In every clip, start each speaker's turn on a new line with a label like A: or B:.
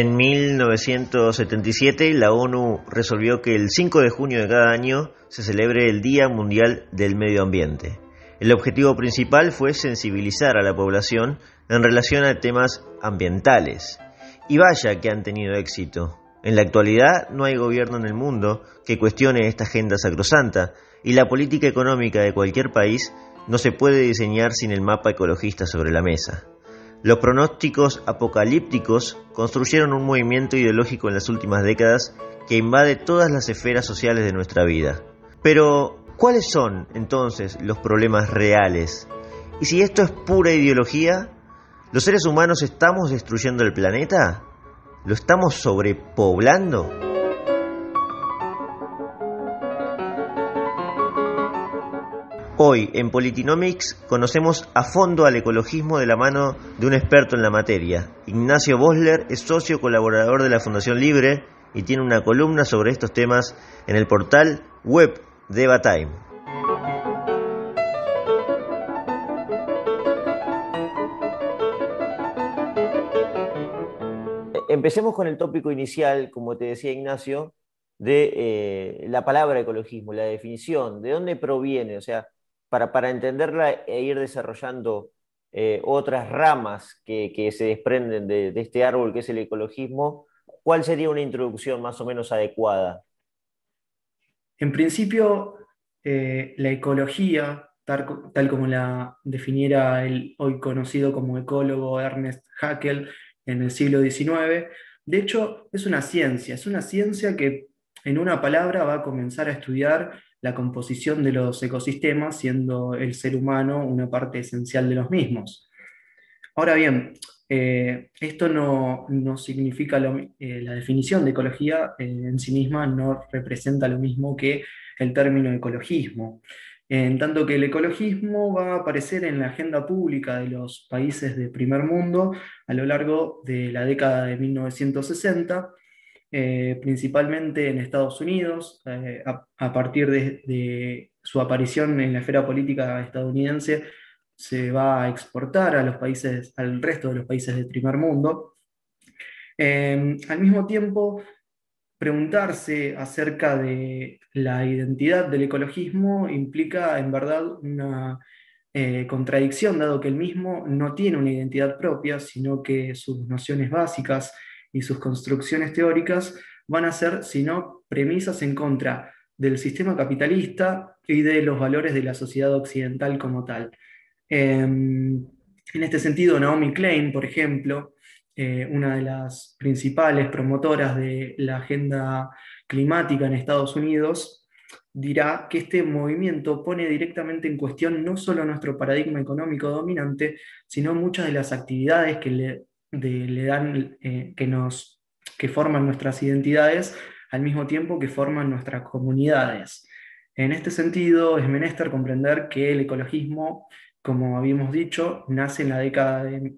A: En 1977 la ONU resolvió que el 5 de junio de cada año se celebre el Día Mundial del Medio Ambiente. El objetivo principal fue sensibilizar a la población en relación a temas ambientales. Y vaya que han tenido éxito. En la actualidad no hay gobierno en el mundo que cuestione esta agenda sacrosanta y la política económica de cualquier país no se puede diseñar sin el mapa ecologista sobre la mesa. Los pronósticos apocalípticos construyeron un movimiento ideológico en las últimas décadas que invade todas las esferas sociales de nuestra vida. Pero, ¿cuáles son entonces los problemas reales? Y si esto es pura ideología, ¿los seres humanos estamos destruyendo el planeta? ¿Lo estamos sobrepoblando? Hoy en Politinomics conocemos a fondo al ecologismo de la mano de un experto en la materia. Ignacio Bosler es socio colaborador de la Fundación Libre y tiene una columna sobre estos temas en el portal web de. Empecemos con el tópico inicial, como te decía Ignacio, de eh, la palabra ecologismo, la definición, de dónde proviene, o sea, para, entenderla e ir desarrollando eh, otras ramas que, se desprenden de, este árbol que es el ecologismo, ¿cuál sería una introducción más o menos adecuada?
B: En principio, eh, la ecología, tal, tal, como la definiera el hoy conocido como ecólogo Ernest Haeckel en el siglo XIX, de hecho es una ciencia, es una ciencia que en una palabra va a comenzar a estudiar la composición de los ecosistemas, siendo el ser humano una parte esencial de los mismos. Ahora bien, eh, esto no, significa eh, la definición de ecología eh, en sí misma no representa lo mismo que el término ecologismo. En tanto que el ecologismo va a aparecer en la agenda pública de los países de primer mundo a lo largo de la década de 1960 eh, principalmente en Estados Unidos, eh, a, partir de, su aparición en la esfera política estadounidense, se va a exportar a los países, al resto de los países del primer mundo. Em, al mismo tiempo, preguntarse acerca de la identidad del ecologismo implica en verdad una eh, contradicción, dado que el mismo no tiene una identidad propia, sino que sus nociones básicas y sus construcciones teóricas van a ser, sino premisas en contra del sistema capitalista y de los valores de la sociedad occidental como tal. Em, en este sentido, Naomi Klein, por ejemplo, eh, una de las principales promotoras de la agenda climática en Estados Unidos, dirá que este movimiento pone directamente en cuestión no solo nuestro paradigma económico dominante, sino muchas de las actividades que le le dan, eh, que, nos, que forman nuestras identidades al mismo tiempo que forman nuestras comunidades. En este sentido, es menester comprender que el ecologismo, como habíamos dicho, nace en la década de,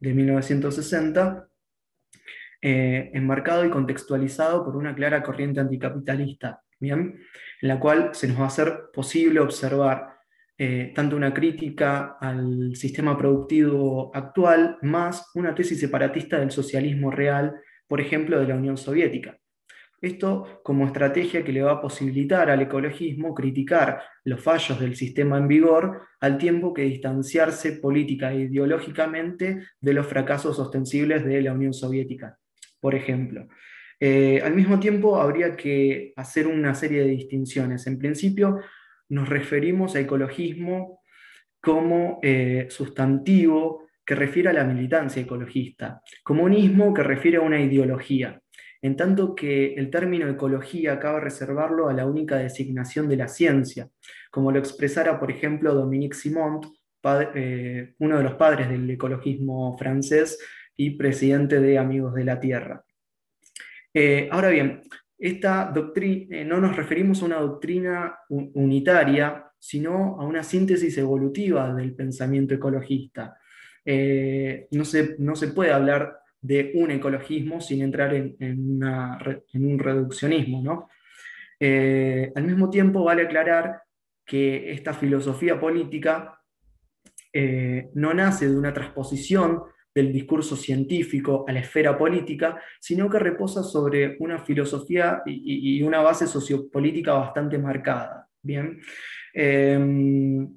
B: 1960, eh, enmarcado y contextualizado por una clara corriente anticapitalista, ¿bien? en la cual se nos va a hacer posible observar eh, tanto una crítica al sistema productivo actual, más una tesis separatista del socialismo real, por ejemplo, de la Unión Soviética. Esto como estrategia que le va a posibilitar al ecologismo criticar los fallos del sistema en vigor al tiempo que distanciarse política e ideológicamente de los fracasos ostensibles de la Unión Soviética, por ejemplo. Eh, al mismo tiempo, habría que hacer una serie de distinciones. En principio, nos referimos a ecologismo como eh, sustantivo que refiere a la militancia ecologista, comunismo que refiere a una ideología, en tanto que el término ecología acaba reservarlo a la única designación de la ciencia, como lo expresara, por ejemplo, Dominique Simond, eh, uno de los padres del ecologismo francés y presidente de Amigos de la Tierra. Eh, ahora bien, esta doctrina, eh, no nos referimos a una doctrina unitaria, sino a una síntesis evolutiva del pensamiento ecologista. Eh, no, se, no, se, puede hablar de un ecologismo sin entrar en, un reduccionismo. Eh, al mismo tiempo, vale aclarar que esta filosofía política no nace de una transposición del discurso científico a la esfera política, sino que reposa sobre una filosofía y, una base sociopolítica bastante marcada. Bien. Em,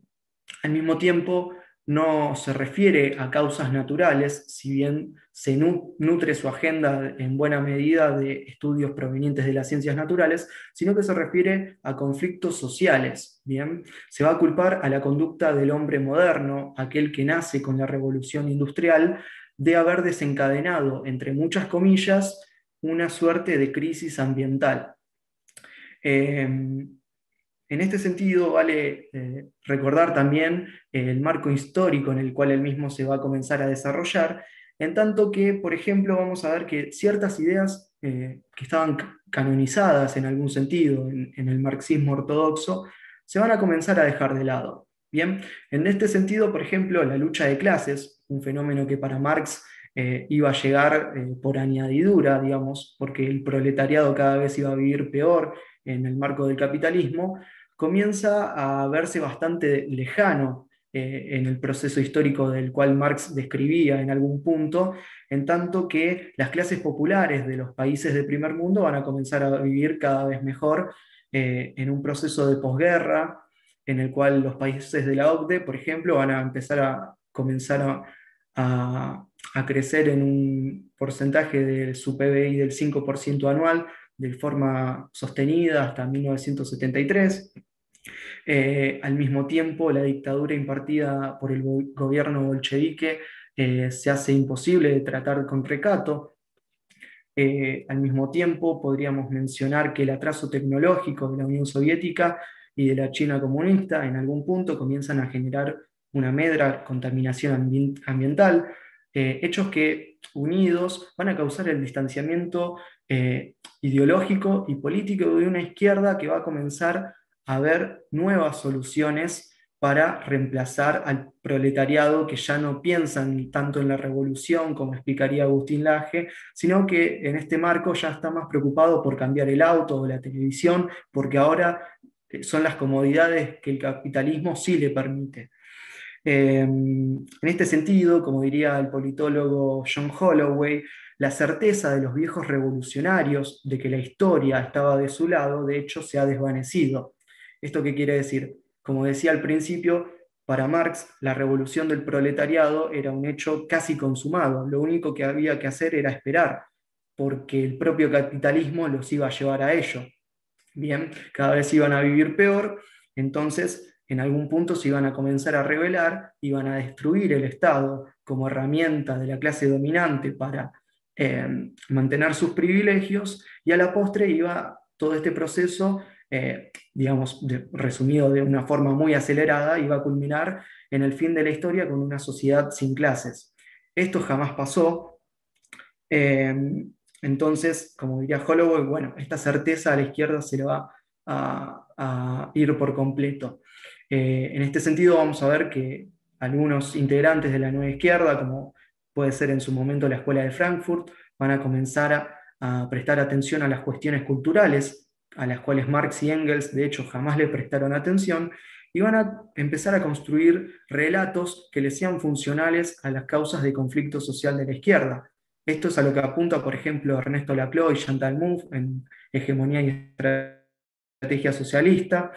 B: al mismo tiempo, no se refiere a causas naturales, si bien se nutre su agenda en buena medida de estudios provenientes de las ciencias naturales, sino que se refiere a conflictos sociales. Bien, se va a culpar a la conducta del hombre moderno, aquel que nace con la revolución industrial, de haber desencadenado, entre muchas comillas, una suerte de crisis ambiental. Em, en este sentido, vale eh, recordar también el marco histórico en el cual el mismo se va a comenzar a desarrollar, en tanto que, por ejemplo, vamos a ver que ciertas ideas eh, que estaban canonizadas en algún sentido en, el marxismo ortodoxo se van a comenzar a dejar de lado. Bien, en este sentido, por ejemplo, la lucha de clases, un fenómeno que para Marx eh, iba a llegar por añadidura, digamos, porque el proletariado cada vez iba a vivir peor en el marco del capitalismo, comienza a verse bastante lejano eh, en el proceso histórico del cual Marx describía en algún punto, en tanto que las clases populares de los países del primer mundo van a comenzar a vivir cada vez mejor eh, en un proceso de posguerra, en el cual los países de la OCDE, por ejemplo, van a empezar a comenzar a, a crecer en un porcentaje de su PBI del 5% anual, de forma sostenida hasta 1973. Eh, al mismo tiempo, la dictadura impartida por el gobierno bolchevique eh, se hace imposible de tratar con recato. Eh, al mismo tiempo, podríamos mencionar que el atraso tecnológico de la Unión Soviética y de la China comunista en algún punto comienzan a generar una medra contaminación ambiental, hechos que unidos van a causar el distanciamiento ideológico y político de una izquierda que va a comenzar a ver nuevas soluciones para reemplazar al proletariado que ya no piensan tanto en la revolución, como explicaría Agustín Laje, sino que en este marco ya está más preocupado por cambiar el auto o la televisión, porque ahora eh, son las comodidades que el capitalismo sí le permite. Em, en este sentido, como diría el politólogo John Holloway, la certeza de los viejos revolucionarios de que la historia estaba de su lado, de hecho, se ha desvanecido. ¿Esto qué quiere decir? Como decía al principio, para Marx la revolución del proletariado era un hecho casi consumado. Lo único que había que hacer era esperar, porque el propio capitalismo los iba a llevar a ello. Bien, cada vez iban a vivir peor, entonces en algún punto se iban a comenzar a rebelar, iban a destruir el Estado como herramienta de la clase dominante para eh, mantener sus privilegios, y a la postre iba todo este proceso, eh, digamos, resumido de una forma muy acelerada, iba a culminar en el fin de la historia con una sociedad sin clases. Esto jamás pasó. Eh, entonces, como diría Holloway, bueno, esta certeza a la izquierda se le va a ir por completo. Eh, en este sentido vamos a ver que algunos integrantes de la nueva izquierda, como puede ser en su momento la Escuela de Frankfurt, van a comenzar a, prestar atención a las cuestiones culturales, a las cuales Marx y Engels de hecho jamás le prestaron atención, y van a empezar a construir relatos que les sean funcionales a las causas de conflicto social de la izquierda. Esto es a lo que apunta, por ejemplo, Ernesto Laclau y Chantal Mouffe en Hegemonía y Estrategia Socialista,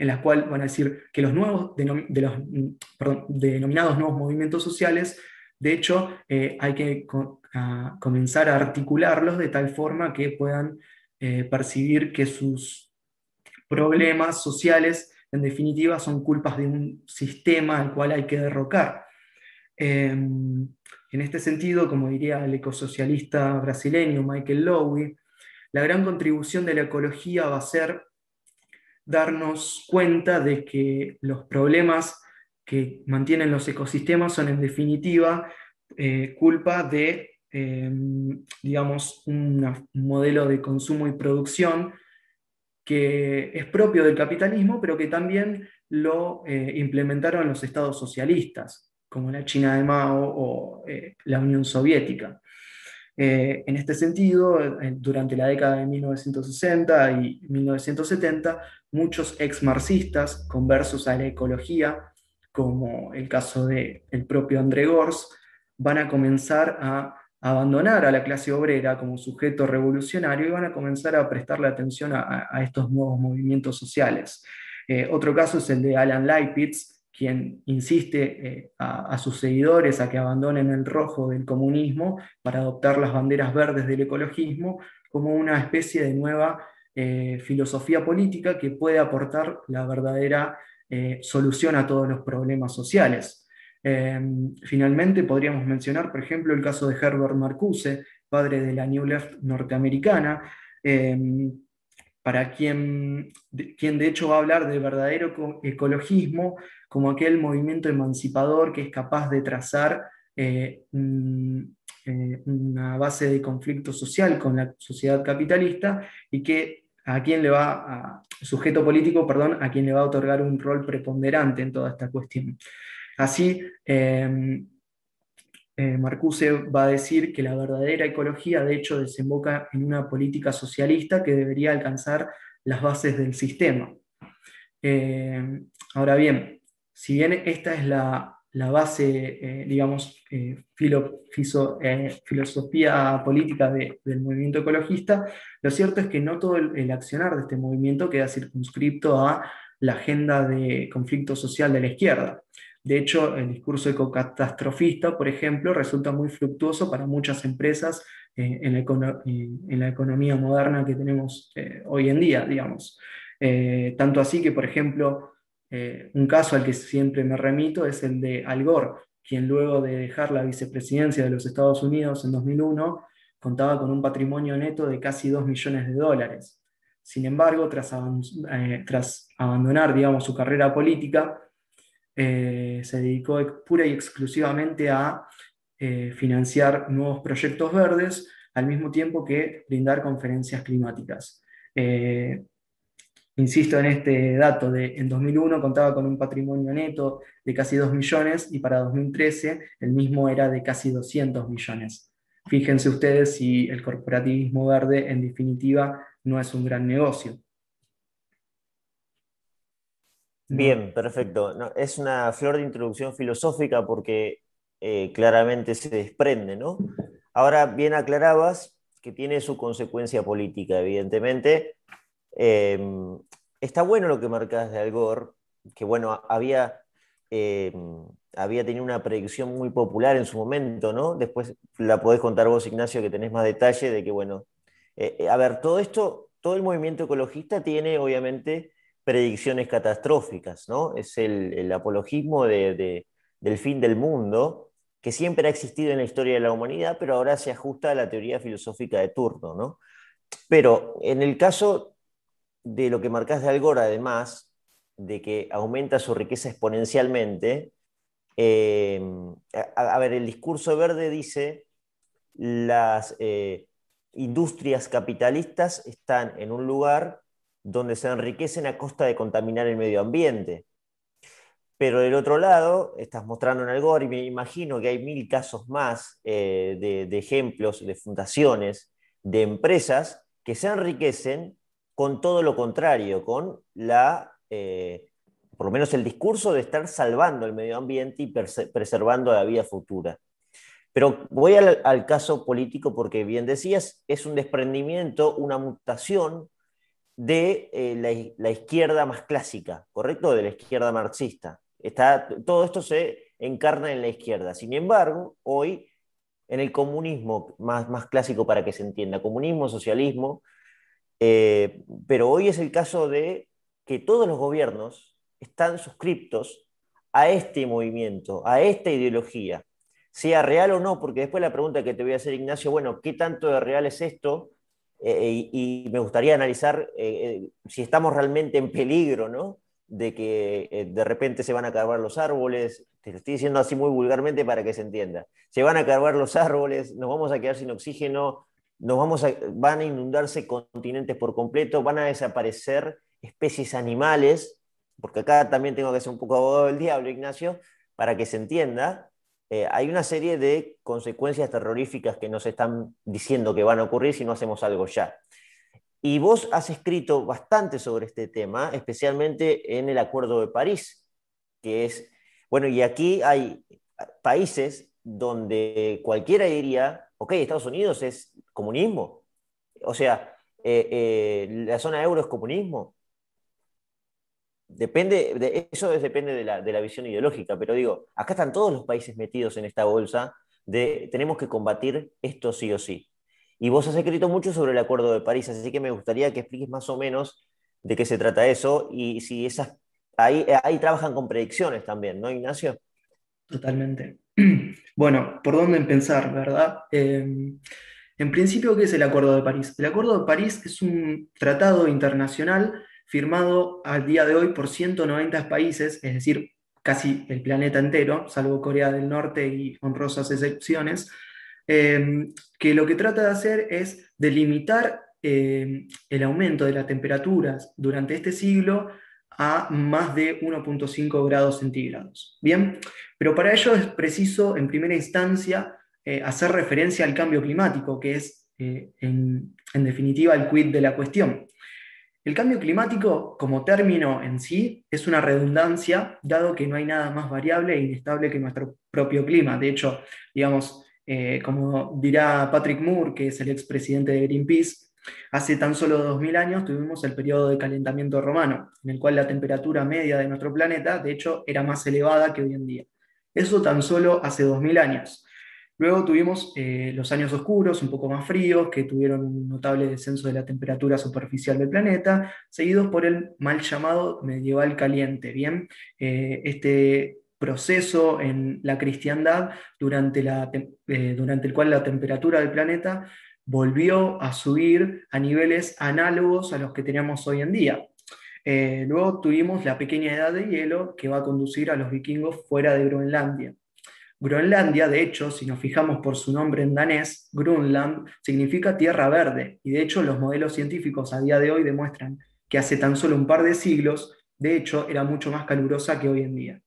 B: en las cuales van a decir que los nuevos, de los denominados nuevos movimientos sociales, de hecho, eh, hay que comenzar a articularlos de tal forma que puedan eh, percibir que sus problemas sociales, en definitiva, son culpas de un sistema al cual hay que derrocar. Em, en este sentido, como diría el ecosocialista brasileño Michael Lowy, la gran contribución de la ecología va a ser darnos cuenta de que los problemas que mantienen los ecosistemas son en definitiva eh, culpa de, em, digamos, un modelo de consumo y producción que es propio del capitalismo, pero que también lo eh, implementaron los estados socialistas, como la China de Mao o eh, la Unión Soviética. Eh, en este sentido, durante la década de 1960 y 1970, muchos ex-marxistas conversos a la ecología, como el caso del propio André Gors, van a comenzar a abandonar a la clase obrera como sujeto revolucionario y van a comenzar a prestarle atención a, estos nuevos movimientos sociales. Eh, otro caso es el de Alan Leibniz, quien insiste eh, a, sus seguidores a que abandonen el rojo del comunismo para adoptar las banderas verdes del ecologismo como una especie de nueva eh, filosofía política que puede aportar la verdadera solución a todos los problemas sociales. Finalmente, podríamos mencionar, por ejemplo, el caso de Herbert Marcuse, padre de la New Left norteamericana, para quien, quien de hecho va a hablar de verdadero ecologismo como aquel movimiento emancipador que es capaz de trazar eh, eh, una base de conflicto social con la sociedad capitalista y que a quien le va a, sujeto político, perdón, a quien le va a otorgar un rol preponderante en toda esta cuestión. Así, em, eh, Marcuse va a decir que la verdadera ecología, de hecho, desemboca en una política socialista que debería alcanzar las bases del sistema. Em, ahora bien, si bien esta es la, base, eh, digamos, eh, filosofía política del movimiento ecologista, lo cierto es que no todo el, accionar de este movimiento queda circunscripto a la agenda de conflicto social de la izquierda. De hecho, el discurso ecocatastrofista, por ejemplo, resulta muy fructuoso para muchas empresas eh, en, la economía moderna que tenemos eh, hoy en día, digamos. Eh, tanto así que, por ejemplo, un caso al que siempre me remito es el de Al Gore, quien luego de dejar la vicepresidencia de los Estados Unidos en 2001, contaba con un patrimonio neto de casi 2 millones de dólares. Sin embargo, tras, abandonar digamos, su carrera política, se dedicó pura y exclusivamente a eh, financiar nuevos proyectos verdes, al mismo tiempo que brindar conferencias climáticas. Eh, insisto en este dato de en 2001 contaba con un patrimonio neto de casi 2 millones y para 2013 el mismo era de casi 200 millones. Fíjense ustedes si el corporativismo verde en definitiva no es un gran negocio.
A: Bien, perfecto. es una flor de introducción filosófica porque eh, claramente se desprende, ¿no? Ahora bien aclarabas que tiene su consecuencia política, evidentemente. Em, está bueno lo que marcas de Algor, que bueno, había, em, había tenido una predicción muy popular en su momento, ¿no? Después la podés contar vos, Ignacio, que tenés más detalle de que, bueno, eh, eh, a ver, todo esto, todo el movimiento ecologista tiene obviamente predicciones catastróficas, ¿no? Es el, apologismo del fin del mundo, que siempre ha existido en la historia de la humanidad, pero ahora se ajusta a la teoría filosófica de turno, ¿no? Pero en el caso de lo que marcas de Algor, además de que aumenta su riqueza exponencialmente, eh, a, ver, el discurso verde dice las eh, industrias capitalistas están en un lugar donde se enriquecen a costa de contaminar el medio ambiente. Pero del otro lado, estás mostrando en Algor y me imagino que hay mil casos más eh, de, ejemplos de fundaciones, de empresas que se enriquecen con todo lo contrario, con la, eh, por lo menos el discurso de estar salvando el medio ambiente y preservando la vida futura. Pero voy al, al, caso político porque, bien decías, es un desprendimiento, una mutación de eh, la, izquierda más clásica, ¿correcto? De la izquierda marxista. Está, todo esto se encarna en la izquierda. Sin embargo, hoy, en el comunismo más, más clásico para que se entienda, comunismo, socialismo, eh, pero hoy es el caso de que todos los gobiernos están suscriptos a este movimiento, a esta ideología, sea real o no, porque después la pregunta que te voy a hacer, Ignacio, bueno, ¿qué tanto de real es esto? Eh, y, me gustaría analizar eh, eh, si estamos realmente en peligro, ¿no? De que de repente se van a acabar los árboles, te lo estoy diciendo así muy vulgarmente para que se entienda, se van a acabar los árboles, nos vamos a quedar sin oxígeno, nos vamos a, van a inundarse continentes por completo, van a desaparecer especies animales, porque acá también tengo que ser un poco abogado del diablo, Ignacio, para que se entienda, eh, hay una serie de consecuencias terroríficas que nos están diciendo que van a ocurrir si no hacemos algo ya. Y vos has escrito bastante sobre este tema, especialmente en el Acuerdo de París, que es, bueno, y aquí hay países donde cualquiera diría, ok, Estados Unidos es comunismo. O sea, eh, eh, la zona euro es comunismo. Depende, de, eso depende de la, de la, visión ideológica, pero digo, acá están todos los países metidos en esta bolsa de tenemos que combatir esto sí o sí. Y vos has escrito mucho sobre el Acuerdo de París, así que me gustaría que expliques más o menos de qué se trata eso y si esas... Ahí, trabajan con predicciones también, ¿no, Ignacio?
B: Totalmente. Bueno, ¿por dónde empezar, verdad? Eh, en principio, ¿qué es el Acuerdo de París? El Acuerdo de París es un tratado internacional firmado al día de hoy por 190 países, es decir, casi el planeta entero, salvo Corea del Norte y honrosas excepciones, eh, que lo que trata de hacer es delimitar eh, el aumento de las temperaturas durante este siglo a más de 1.5 grados centígrados. Bien, pero para ello es preciso, en primera instancia, eh, hacer referencia al cambio climático, que es, eh, en, definitiva, el quid de la cuestión. El cambio climático, como término en sí, es una redundancia, dado que no hay nada más variable e inestable que nuestro propio clima. De hecho, digamos, eh, como dirá Patrick Moore, que es el expresidente de Greenpeace, Hace tan solo 2000 años tuvimos el periodo de calentamiento romano, en el cual la temperatura media de nuestro planeta, de hecho, era más elevada que hoy en día. Eso tan solo hace 2000 años. Luego tuvimos eh, los años oscuros, un poco más fríos, que tuvieron un notable descenso de la temperatura superficial del planeta, seguidos por el mal llamado medieval caliente. Bien, eh, este proceso en la cristiandad eh, durante el cual la temperatura del planeta volvió a subir a niveles análogos a los que teníamos hoy en día. Eh, luego tuvimos la pequeña edad de hielo que va a conducir a los vikingos fuera de Groenlandia. Groenlandia, de hecho, si nos fijamos por su nombre en danés, Grunland significa tierra verde, y de hecho los modelos científicos a día de hoy demuestran que hace tan solo un par de siglos, de hecho, era mucho más calurosa que hoy en día.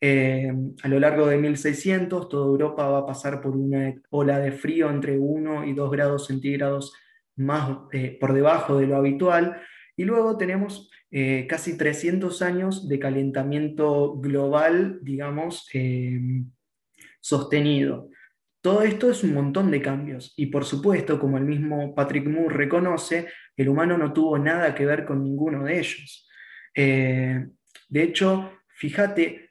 B: Eh, a lo largo de 1600, toda Europa va a pasar por una ola de frío entre 1 y 2 grados centígrados más eh, por debajo de lo habitual. Y luego tenemos eh, casi 300 años de calentamiento global, digamos, sostenido. Todo esto es un montón de cambios y por supuesto, como el mismo Patrick Moore reconoce, el humano no tuvo nada que ver con ninguno de ellos. de hecho, fíjate,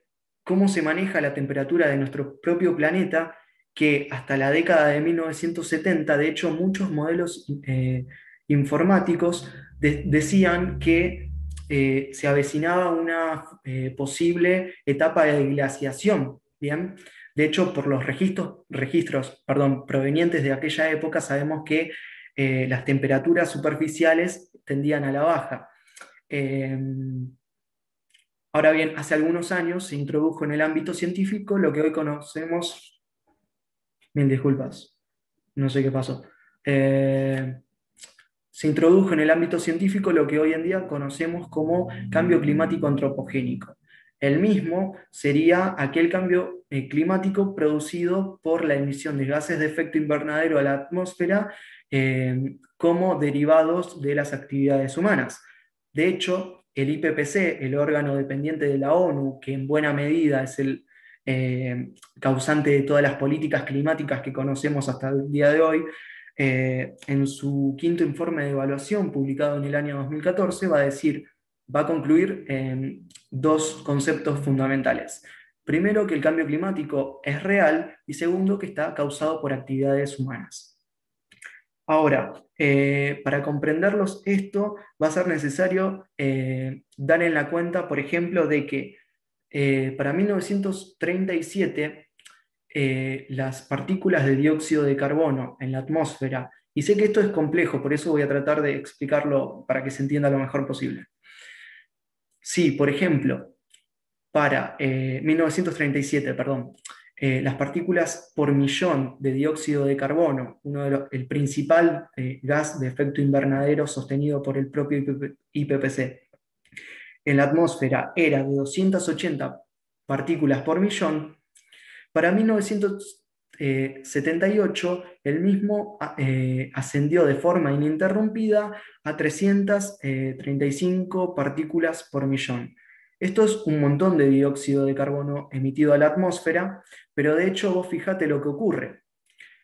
B: cómo se maneja la temperatura de nuestro propio planeta, que hasta la década de 1970, de hecho, muchos modelos eh, informáticos decían que eh, se avecinaba una eh, posible etapa de glaciación. ¿bien? De hecho, por los registros, registros perdón, provenientes de aquella época, sabemos que las temperaturas superficiales tendían a la baja. Ahora bien, hace algunos años se introdujo en el ámbito científico lo que hoy conocemos... Bien, disculpas, no sé qué pasó. Eh, se introdujo en el ámbito científico lo que hoy en día conocemos como cambio climático antropogénico. El mismo sería aquel cambio eh, climático producido por la emisión de gases de efecto invernadero a la atmósfera eh, como derivados de las actividades humanas. De hecho, el IPPC, el órgano dependiente de la ONU, que en buena medida es el eh, causante de todas las políticas climáticas que conocemos hasta el día de hoy, eh, en su quinto informe de evaluación publicado en el año 2014 va a decir, va a concluir en dos conceptos fundamentales. Primero, que el cambio climático es real y segundo, que está causado por actividades humanas. Ahora, eh, para comprenderlos esto va a ser necesario eh, dar en la cuenta, por ejemplo, de que eh, para 1937 las partículas de dióxido de carbono en la atmósfera, y sé que esto es complejo, por eso voy a tratar de explicarlo para que se entienda lo mejor posible. Sí, por ejemplo, para 1937, perdón, eh, las partículas por millón de dióxido de carbono, uno de el principal eh, gas de efecto invernadero sostenido por el propio IPPC, en la atmósfera era de 280 partículas por millón, para 1978 el mismo eh, ascendió de forma ininterrumpida a 335 partículas por millón. Esto es un montón de dióxido de carbono emitido a la atmósfera, pero de hecho vos fijate lo que ocurre.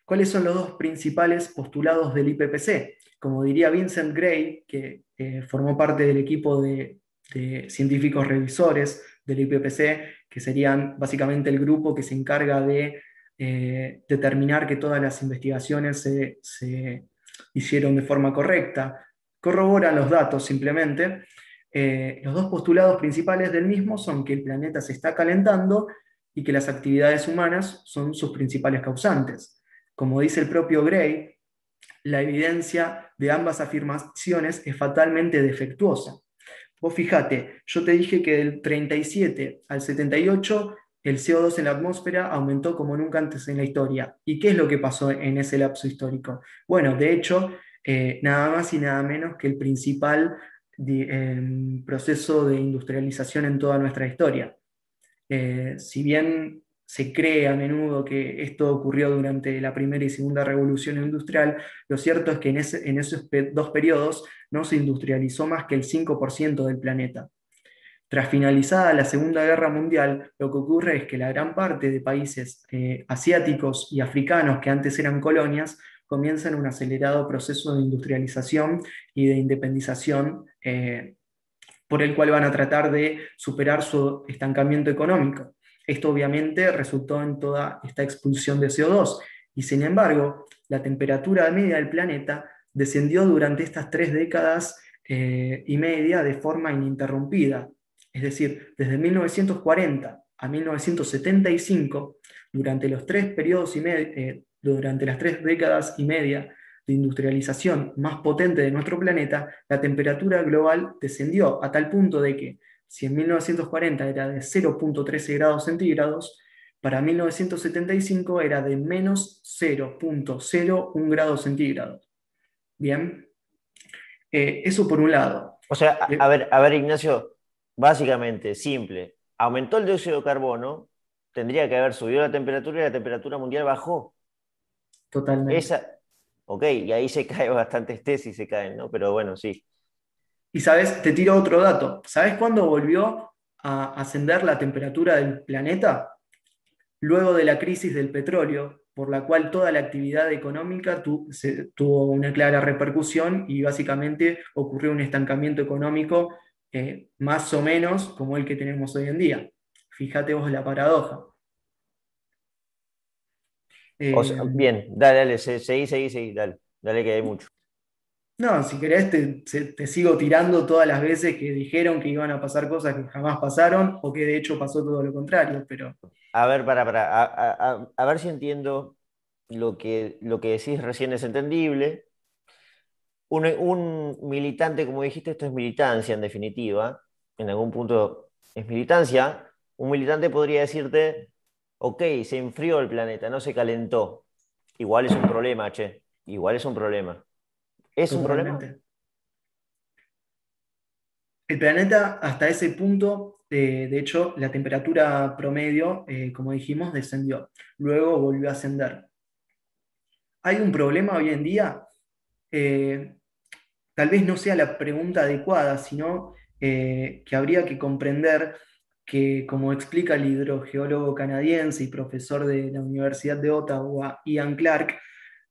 B: ¿Cuáles son los dos principales postulados del IPPC? Como diría Vincent Gray, que eh, formó parte del equipo de, científicos revisores del IPPC, que serían básicamente el grupo que se encarga de eh, determinar que todas las investigaciones se, hicieron de forma correcta, corroboran los datos simplemente. Eh, los dos postulados principales del mismo son que el planeta se está calentando y que las actividades humanas son sus principales causantes. Como dice el propio Gray, la evidencia de ambas afirmaciones es fatalmente defectuosa. Vos fíjate, yo te dije que del 37 al 78 el CO2 en la atmósfera aumentó como nunca antes en la historia. ¿Y qué es lo que pasó en ese lapso histórico? Bueno, de hecho, eh, nada más y nada menos que el principal em, proceso de industrialización en toda nuestra historia. Eh, si bien se cree a menudo que esto ocurrió durante la primera y segunda revolución industrial, lo cierto es que en, esos dos periodos no se industrializó más que el 5% del planeta. Tras finalizada la Segunda Guerra Mundial, lo que ocurre es que la gran parte de países eh, asiáticos y africanos que antes eran colonias comienzan un acelerado proceso de industrialización y de independización eh, por el cual van a tratar de superar su estancamiento económico. Esto obviamente resultó en toda esta expulsión de CO2 y sin embargo la temperatura media del planeta descendió durante estas tres décadas eh, y media de forma ininterrumpida, es decir, desde 1940 a 1975, durante los tres periodos y eh, durante las tres décadas y media de industrialización más potente de nuestro planeta, la temperatura global descendió a tal punto de que, si en 1940 era de 0.13 grados centígrados, para 1975 era de menos 0.01 grados centígrados. Bien, eh, eso por un lado.
A: O sea, a, eh, a, ver, a ver, Ignacio, básicamente, simple, aumentó el dióxido de carbono, tendría que haber subido la temperatura y la temperatura mundial bajó.
B: Totalmente.
A: Esa, ok, y ahí se caen bastantes tesis, se caen, ¿no? Pero bueno, sí.
B: Y sabes, te tiro otro dato. ¿Sabes cuándo volvió a ascender la temperatura del planeta? Luego de la crisis del petróleo, por la cual toda la actividad económica tuvo una clara repercusión y básicamente ocurrió un estancamiento económico eh, más o menos como el que tenemos hoy en día. Fíjate vos la paradoja.
A: Eh, bien, dale, dale, seguí, seguí, seguí, dale, dale que hay mucho.
B: No, si querés te, sigo tirando todas las veces que dijeron que iban a pasar cosas que jamás pasaron o que de hecho pasó todo lo contrario, pero...
A: A ver, para, para, a, ver si entiendo lo que, lo que decís recién es entendible, un, militante, como dijiste, esto es militancia en definitiva, en algún punto es militancia, un militante podría decirte, ok, se enfrió el planeta, no se calentó. Igual es un problema, che, igual es un problema. ¿Es un problema?
B: El planeta hasta ese punto, eh, de hecho, la temperatura promedio, eh, como dijimos, descendió. Luego volvió a ascender. ¿Hay un problema hoy en día? Eh, tal vez no sea la pregunta adecuada, sino que habría que comprender que, como explica el hidrogeólogo canadiense y profesor de la Universidad de Ottawa, Ian Clark,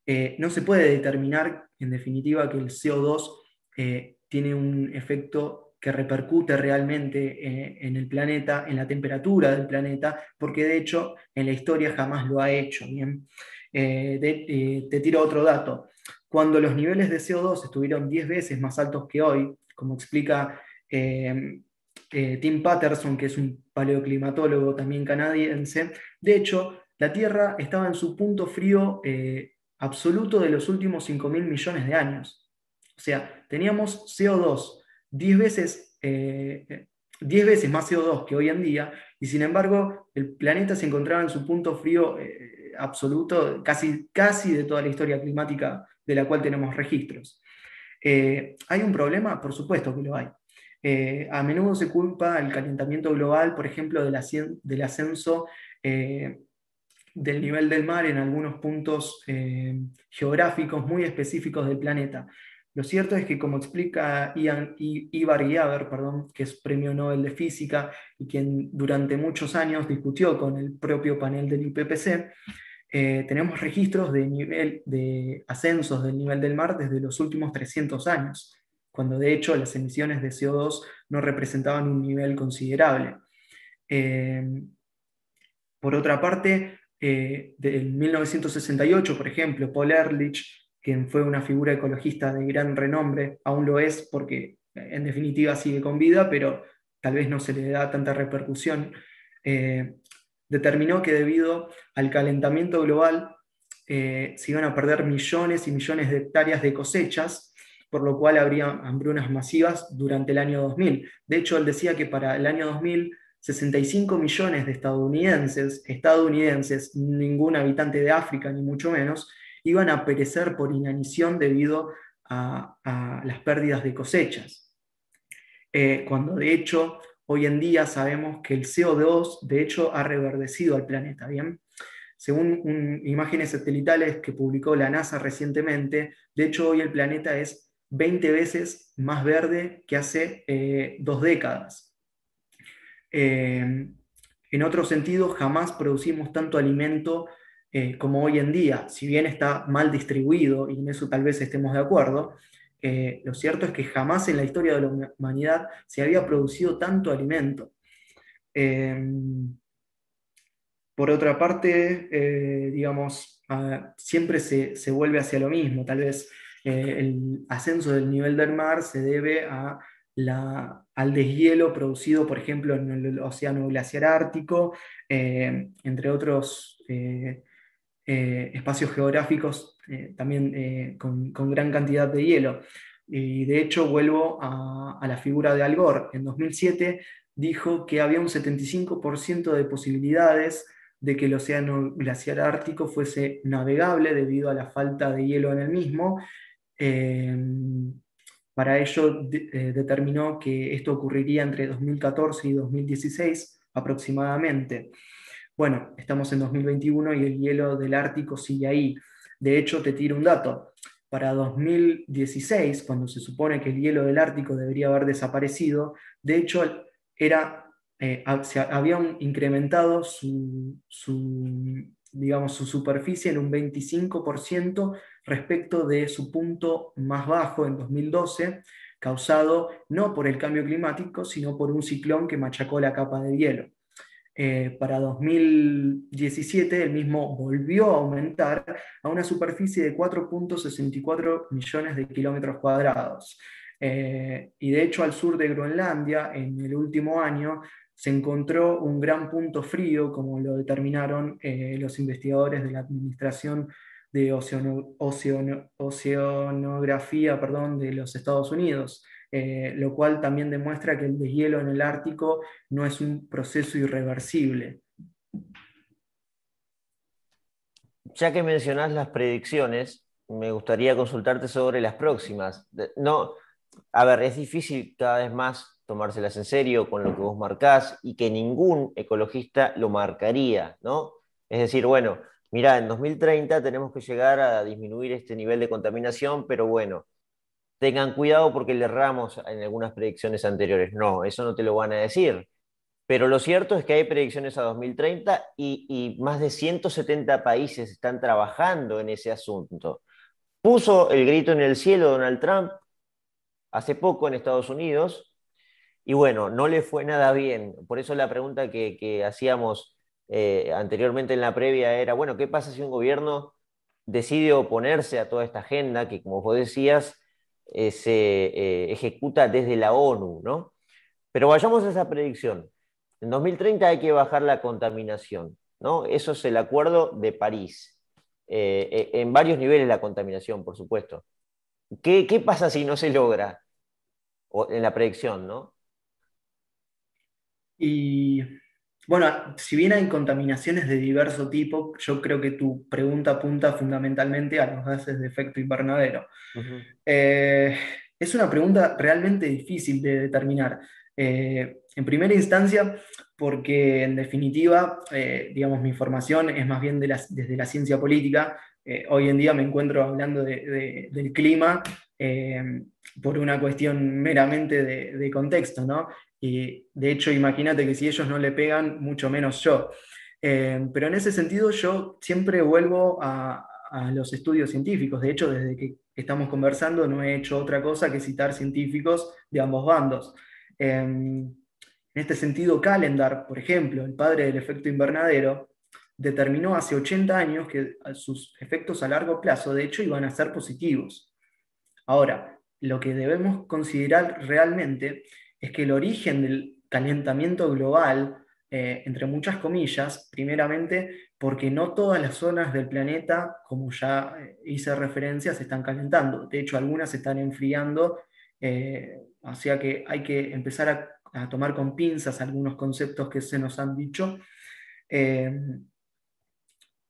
B: eh, no se puede determinar, en definitiva, que el CO2 eh, tiene un efecto que repercute realmente en el planeta, en la temperatura del planeta, porque de hecho en la historia jamás lo ha hecho. ¿bien? te tiro otro dato. Cuando los niveles de CO2 estuvieron 10 veces más altos que hoy, como explica eh, eh, Tim Patterson, que es un paleoclimatólogo también canadiense, de hecho, la Tierra estaba en su punto frío eh, absoluto de los últimos 5.000 millones de años. O sea, teníamos CO2 10 veces, 10 veces más CO2 que hoy en día, y sin embargo, el planeta se encontraba en su punto frío absoluto casi, casi de toda la historia climática de la cual tenemos registros. Eh, ¿Hay un problema? Por supuesto que lo hay. Eh, a menudo se culpa el calentamiento global, por ejemplo, del, ascenso eh, del nivel del mar en algunos puntos geográficos muy específicos del planeta. Lo cierto es que, como explica Ian Ibar Giaber, perdón, que es premio Nobel de Física y quien durante muchos años discutió con el propio panel del IPPC, eh, tenemos registros de, nivel, de ascensos del nivel del mar desde los últimos 300 años, cuando de hecho las emisiones de CO2 no representaban un nivel considerable. Eh, por otra parte, eh, en 1968, por ejemplo, Paul Ehrlich quien fue una figura ecologista de gran renombre, aún lo es porque en definitiva sigue con vida, pero tal vez no se le da tanta repercusión, eh, determinó que debido al calentamiento global eh, se iban a perder millones y millones de hectáreas de cosechas, por lo cual habría hambrunas masivas durante el año 2000. De hecho, él decía que para el año 2000, 65 millones de estadounidenses, estadounidenses, ningún habitante de África, ni mucho menos, iban a perecer por inanición debido a, las pérdidas de cosechas. Eh, cuando de hecho hoy en día sabemos que el CO2 de hecho ha reverdecido al planeta, ¿bien? Según imágenes satelitales que publicó la NASA recientemente, de hecho hoy el planeta es 20 veces más verde que hace eh, dos décadas. Eh, en otro sentido, jamás producimos tanto alimento eh, como hoy en día, si bien está mal distribuido, y en eso tal vez estemos de acuerdo, lo cierto es que jamás en la historia de la humanidad se había producido tanto alimento. Por otra parte, digamos, ah, siempre se, vuelve hacia lo mismo. Tal vez el ascenso del nivel del mar se debe a al deshielo producido, por ejemplo, en el océano glaciar ártico, entre otros eh, espacios geográficos eh, también eh, con, gran cantidad de hielo. Y de hecho vuelvo a, la figura de Al Gore. En 2007 dijo que había un 75% de posibilidades de que el océano glaciar ártico fuese navegable debido a la falta de hielo en el mismo. Para ello determinó que esto ocurriría entre 2014 y 2016 aproximadamente. Bueno, estamos en 2021 y el hielo del Ártico sigue ahí. De hecho, te tiro un dato. Para 2016, cuando se supone que el hielo del Ártico debería haber desaparecido, de hecho, era, eh, se habían incrementado su, digamos, su superficie en un 25% respecto de su punto más bajo en 2012, causado no por el cambio climático, sino por un ciclón que machacó la capa de hielo. Eh, para 2017 el mismo volvió a aumentar a una superficie de 4.64 millones de kilómetros cuadrados. Eh, y de hecho al sur de Groenlandia, en el último año, se encontró un gran punto frío, como lo determinaron eh, los investigadores de la Administración de Oceanografía perdón, de los Estados Unidos. Eh, lo cual también demuestra que el deshielo en el Ártico no es un proceso irreversible.
A: Ya que mencionás las predicciones, me gustaría consultarte sobre las próximas. No, a ver, es difícil cada vez más tomárselas en serio con lo que vos marcás y que ningún ecologista lo marcaría, ¿no? Es decir, bueno, mira, en 2030 tenemos que llegar a disminuir este nivel de contaminación, pero bueno, tengan cuidado porque le erramos en algunas predicciones anteriores. No, eso no te lo van a decir. Pero lo cierto es que hay predicciones a 2030 y, más de 170 países están trabajando en ese asunto. Puso el grito en el cielo Donald Trump hace poco en Estados Unidos y bueno, no le fue nada bien. Por eso la pregunta que, hacíamos eh, anteriormente en la previa era, bueno, ¿qué pasa si un gobierno decide oponerse a toda esta agenda que, como vos decías, eh, se eh, ejecuta desde la ONU, ¿no? Pero vayamos a esa predicción. En 2030 hay que bajar la contaminación, ¿no? Eso es el acuerdo de París. En varios niveles la contaminación, por supuesto. ¿Qué, ¿Qué, pasa si no se logra o, en la predicción, no?
B: Y bueno, si bien hay contaminaciones de diverso tipo, yo creo que tu pregunta apunta fundamentalmente a los gases de efecto invernadero. Eh, es una pregunta realmente difícil de determinar. Eh, en primera instancia, porque en definitiva, eh, digamos, mi formación es más bien desde la ciencia política, hoy en día me encuentro hablando del clima por una cuestión meramente de, contexto, ¿no? Y de hecho, imagínate que si ellos no le pegan, mucho menos yo. pero en ese sentido yo siempre vuelvo a, a los estudios científicos. De hecho, desde que estamos conversando no he hecho otra cosa que citar científicos de ambos bandos. Em, en este sentido, Calendar, por ejemplo, el padre del efecto invernadero, determinó hace 80 años que sus efectos a largo plazo, de hecho, iban a ser positivos. Ahora, lo que debemos considerar realmente es que el origen del calentamiento global, eh, entre muchas comillas, primeramente porque no todas las zonas del planeta, como ya eh, hice referencia, se están calentando. De hecho, algunas se están enfriando, eh, o sea que hay que empezar a, tomar con pinzas algunos conceptos que se nos han dicho. Eh,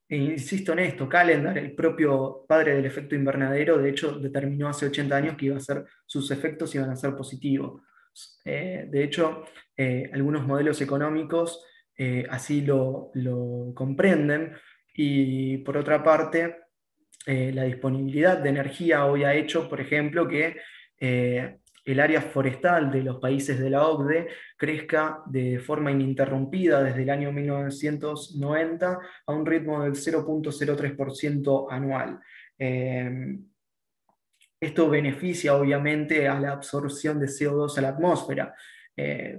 B: e insisto en esto, Calendar, el propio padre del efecto invernadero, de hecho determinó hace 80 años que iba a ser, sus efectos iban a ser positivos. De hecho, algunos modelos económicos eh, así lo, comprenden. Y por otra parte, eh, la disponibilidad de energía hoy ha hecho, por ejemplo, que eh, el área forestal de los países de la OCDE crezca de forma ininterrumpida desde el año 1990 a un ritmo del 0.03% anual. Esto beneficia obviamente a la absorción de CO2 a la atmósfera.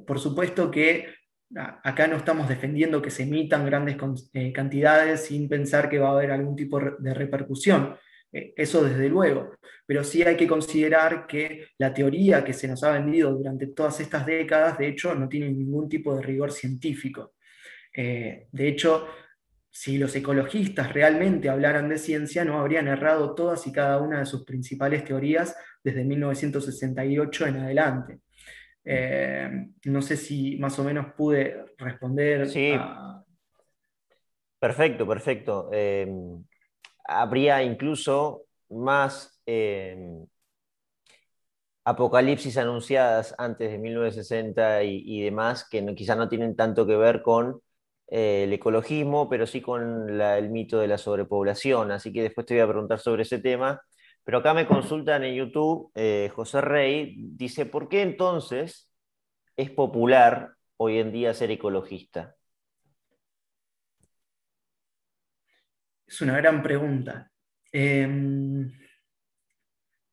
B: por supuesto que acá no estamos defendiendo que se emitan grandes eh, cantidades sin pensar que va a haber algún tipo de repercusión. Eh, eso desde luego. Pero sí hay que considerar que la teoría que se nos ha vendido durante todas estas décadas, de hecho, no tiene ningún tipo de rigor científico. Eh, de hecho, si los ecologistas realmente hablaran de ciencia, no habrían errado todas y cada una de sus principales teorías desde 1968 en adelante. Eh, no sé si más o menos pude responder.
A: Sí. Perfecto, perfecto. Eh, habría incluso más eh, apocalipsis anunciadas antes de 1960 y, demás que no, quizá no tienen tanto que ver con el ecologismo, pero sí con el mito de la sobrepoblación. Así que después te voy a preguntar sobre ese tema. Pero acá me consultan en YouTube, eh, José Rey dice, ¿por qué entonces es popular hoy en día ser ecologista?
B: Es una gran pregunta. Em,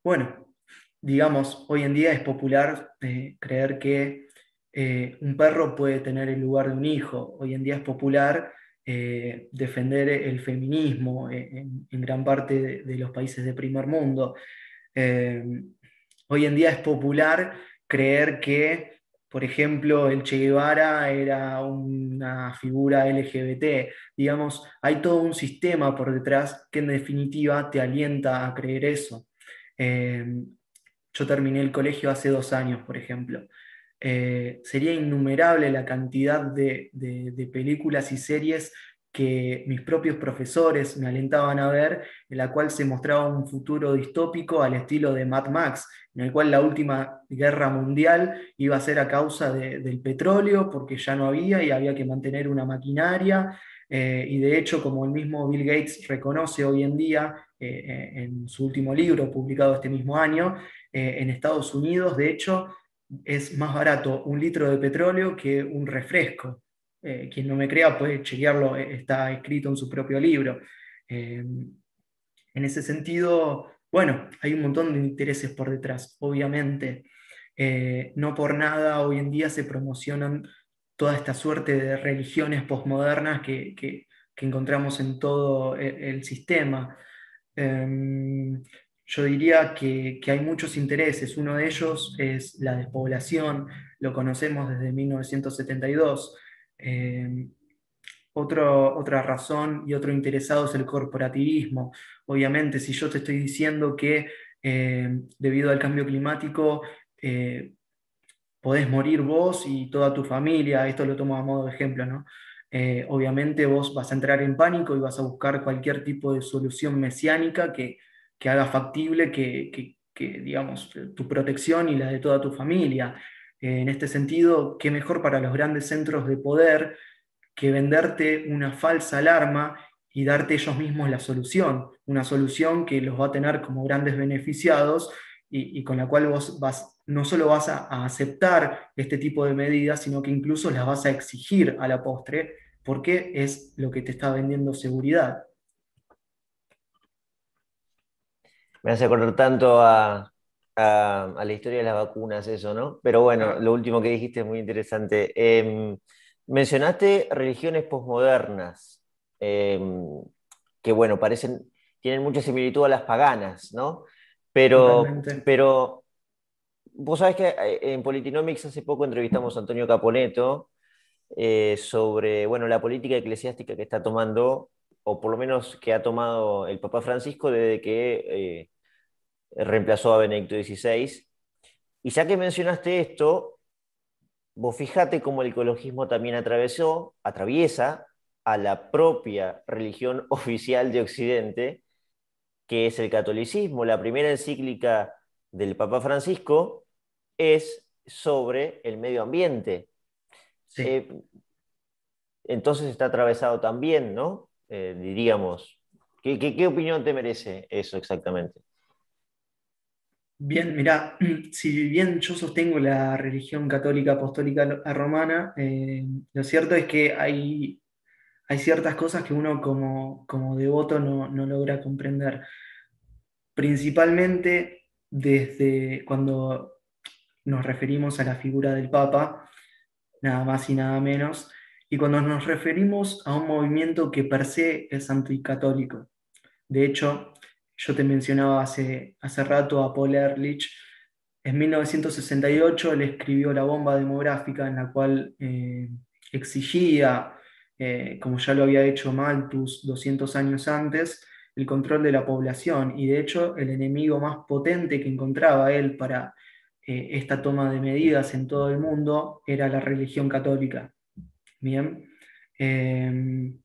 B: bueno, digamos, hoy en día es popular eh, creer que eh, un perro puede tener el lugar de un hijo. Hoy en día es popular eh, defender el feminismo en, gran parte de, los países de primer mundo. Eh, hoy en día es popular creer que, por ejemplo, el Che Guevara era una figura LGBT. Digamos, hay todo un sistema por detrás que en definitiva te alienta a creer eso. yo terminé el colegio hace dos años, por ejemplo. Eh, sería innumerable la cantidad de, películas y series que mis propios profesores me alentaban a ver, en la cual se mostraba un futuro distópico al estilo de Mad Max, en el cual la última guerra mundial iba a ser a causa del petróleo, porque ya no había y había que mantener una maquinaria. Eh, y de hecho, como el mismo Bill Gates reconoce hoy en día, eh, en su último libro publicado este mismo año, en Estados Unidos, de hecho, es más barato un litro de petróleo que un refresco. Eh, quien no me crea puede chequearlo, eh, está escrito en su propio libro. Eh, en ese sentido, bueno, hay un montón de intereses por detrás, obviamente. no por nada hoy en día se promocionan toda esta suerte de religiones posmodernas que, encontramos en todo el, sistema yo diría que, hay muchos intereses. Uno de ellos es la despoblación, lo conocemos desde 1972. Eh, otra razón y otro interesado es el corporativismo. Obviamente, si yo te estoy diciendo que eh, debido al cambio climático eh, podés morir vos y toda tu familia, esto lo tomo a modo de ejemplo, ¿no? obviamente vos vas a entrar en pánico y vas a buscar cualquier tipo de solución mesiánica que que haga factible que, digamos, tu protección y la de toda tu familia. en este sentido, qué mejor para los grandes centros de poder que venderte una falsa alarma y darte ellos mismos la solución, una solución que los va a tener como grandes beneficiados y, con la cual vos vas, no solo vas a, aceptar este tipo de medidas, sino que incluso las vas a exigir a la postre, porque es lo que te está vendiendo seguridad.
A: Me hace acordar tanto a, la historia de las vacunas, eso, ¿no? Pero bueno, lo último que dijiste es muy interesante. Em, mencionaste religiones posmodernas, em, que bueno, parecen, tienen mucha similitud a las paganas, ¿no? Pero, pero vos sabés que eh, en Politinomics hace poco entrevistamos a Antonio Caponeto eh, sobre bueno, la política eclesiástica que está tomando, o por lo menos que ha tomado el Papa Francisco desde que eh, reemplazó a Benedicto XVI. Y ya que mencionaste esto, vos fíjate cómo el ecologismo también atravesó, atraviesa a la propia religión oficial de Occidente, que es el catolicismo. La primera encíclica del Papa Francisco es sobre el medio ambiente. Eh, entonces está atravesado también, ¿no? Eh, diríamos. ¿Qué, opinión te merece eso exactamente?
B: Bien, mira, si bien yo sostengo la religión católica apostólica romana, eh, lo cierto es que hay hay ciertas cosas que uno como, devoto no, logra comprender. Principalmente desde cuando nos referimos a la figura del Papa, nada más y nada menos, y cuando nos referimos a un movimiento que per se es anticatólico. De hecho, yo te mencionaba hace, hace rato a Paul Ehrlich, en 1968 él escribió La bomba demográfica en la cual eh, exigía eh, como ya lo había hecho Malthus 200 años antes, el control de la población. Y de hecho, el enemigo más potente que encontraba él para eh, esta toma de medidas en todo el mundo era la religión católica. Bien. Em,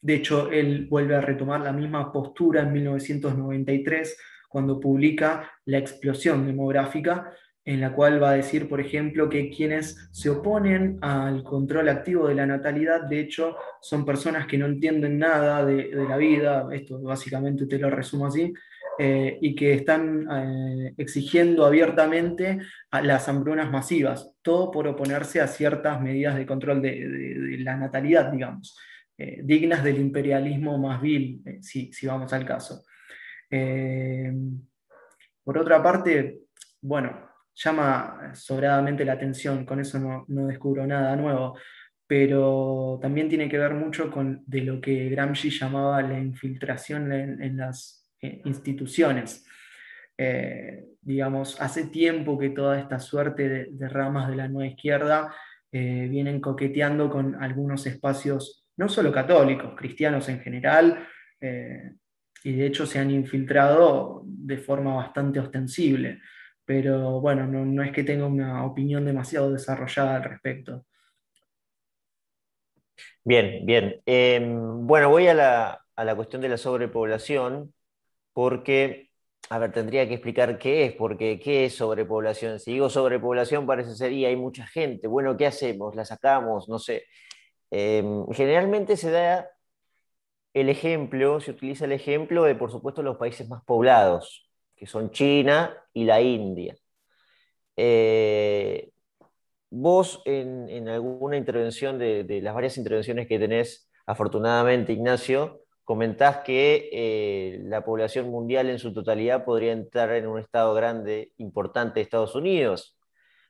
B: de hecho, él vuelve a retomar la misma postura en 1993, cuando publica La explosión demográfica, en la cual va a decir, por ejemplo, que quienes se oponen al control activo de la natalidad, de hecho, son personas que no entienden nada de, la vida, esto básicamente te lo resumo así, eh, y que están eh, exigiendo abiertamente las hambrunas masivas, todo por oponerse a ciertas medidas de control de, la natalidad, digamos, eh, dignas del imperialismo más vil, si, si, vamos al caso. por otra parte, bueno, llama sobradamente la atención, con eso no, descubro nada nuevo, pero también tiene que ver mucho con de lo que Gramsci llamaba la infiltración en, las instituciones. Eh, digamos, hace tiempo que toda esta suerte de, ramas de la nueva izquierda eh, vienen coqueteando con algunos espacios, no solo católicos, cristianos en general, y de hecho se han infiltrado de forma bastante ostensible pero bueno, no, es que tenga una opinión demasiado desarrollada al respecto.
A: Bien, bien. Em, bueno, voy a la, cuestión de la sobrepoblación, porque, a ver, tendría que explicar qué es, porque qué es sobrepoblación. Si digo sobrepoblación, parece ser, y hay mucha gente. Bueno, ¿qué hacemos? ¿La sacamos? No sé. Em, generalmente se da el ejemplo, se utiliza el ejemplo de, por supuesto, los países más poblados que son China y la India. Eh, vos en, alguna intervención de, las varias intervenciones que tenés, afortunadamente, Ignacio, comentás que eh, la población mundial en su totalidad podría entrar en un estado grande, importante de Estados Unidos.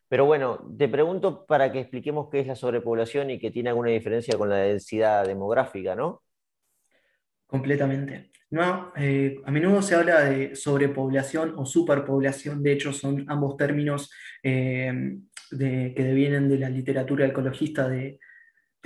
A: Pero bueno, te pregunto para que expliquemos qué es la sobrepoblación y que tiene alguna diferencia con la densidad demográfica, ¿no?
B: Completamente. No, eh, a menudo se habla de sobrepoblación o superpoblación, de hecho son ambos términos eh, que devienen de la literatura ecologista de,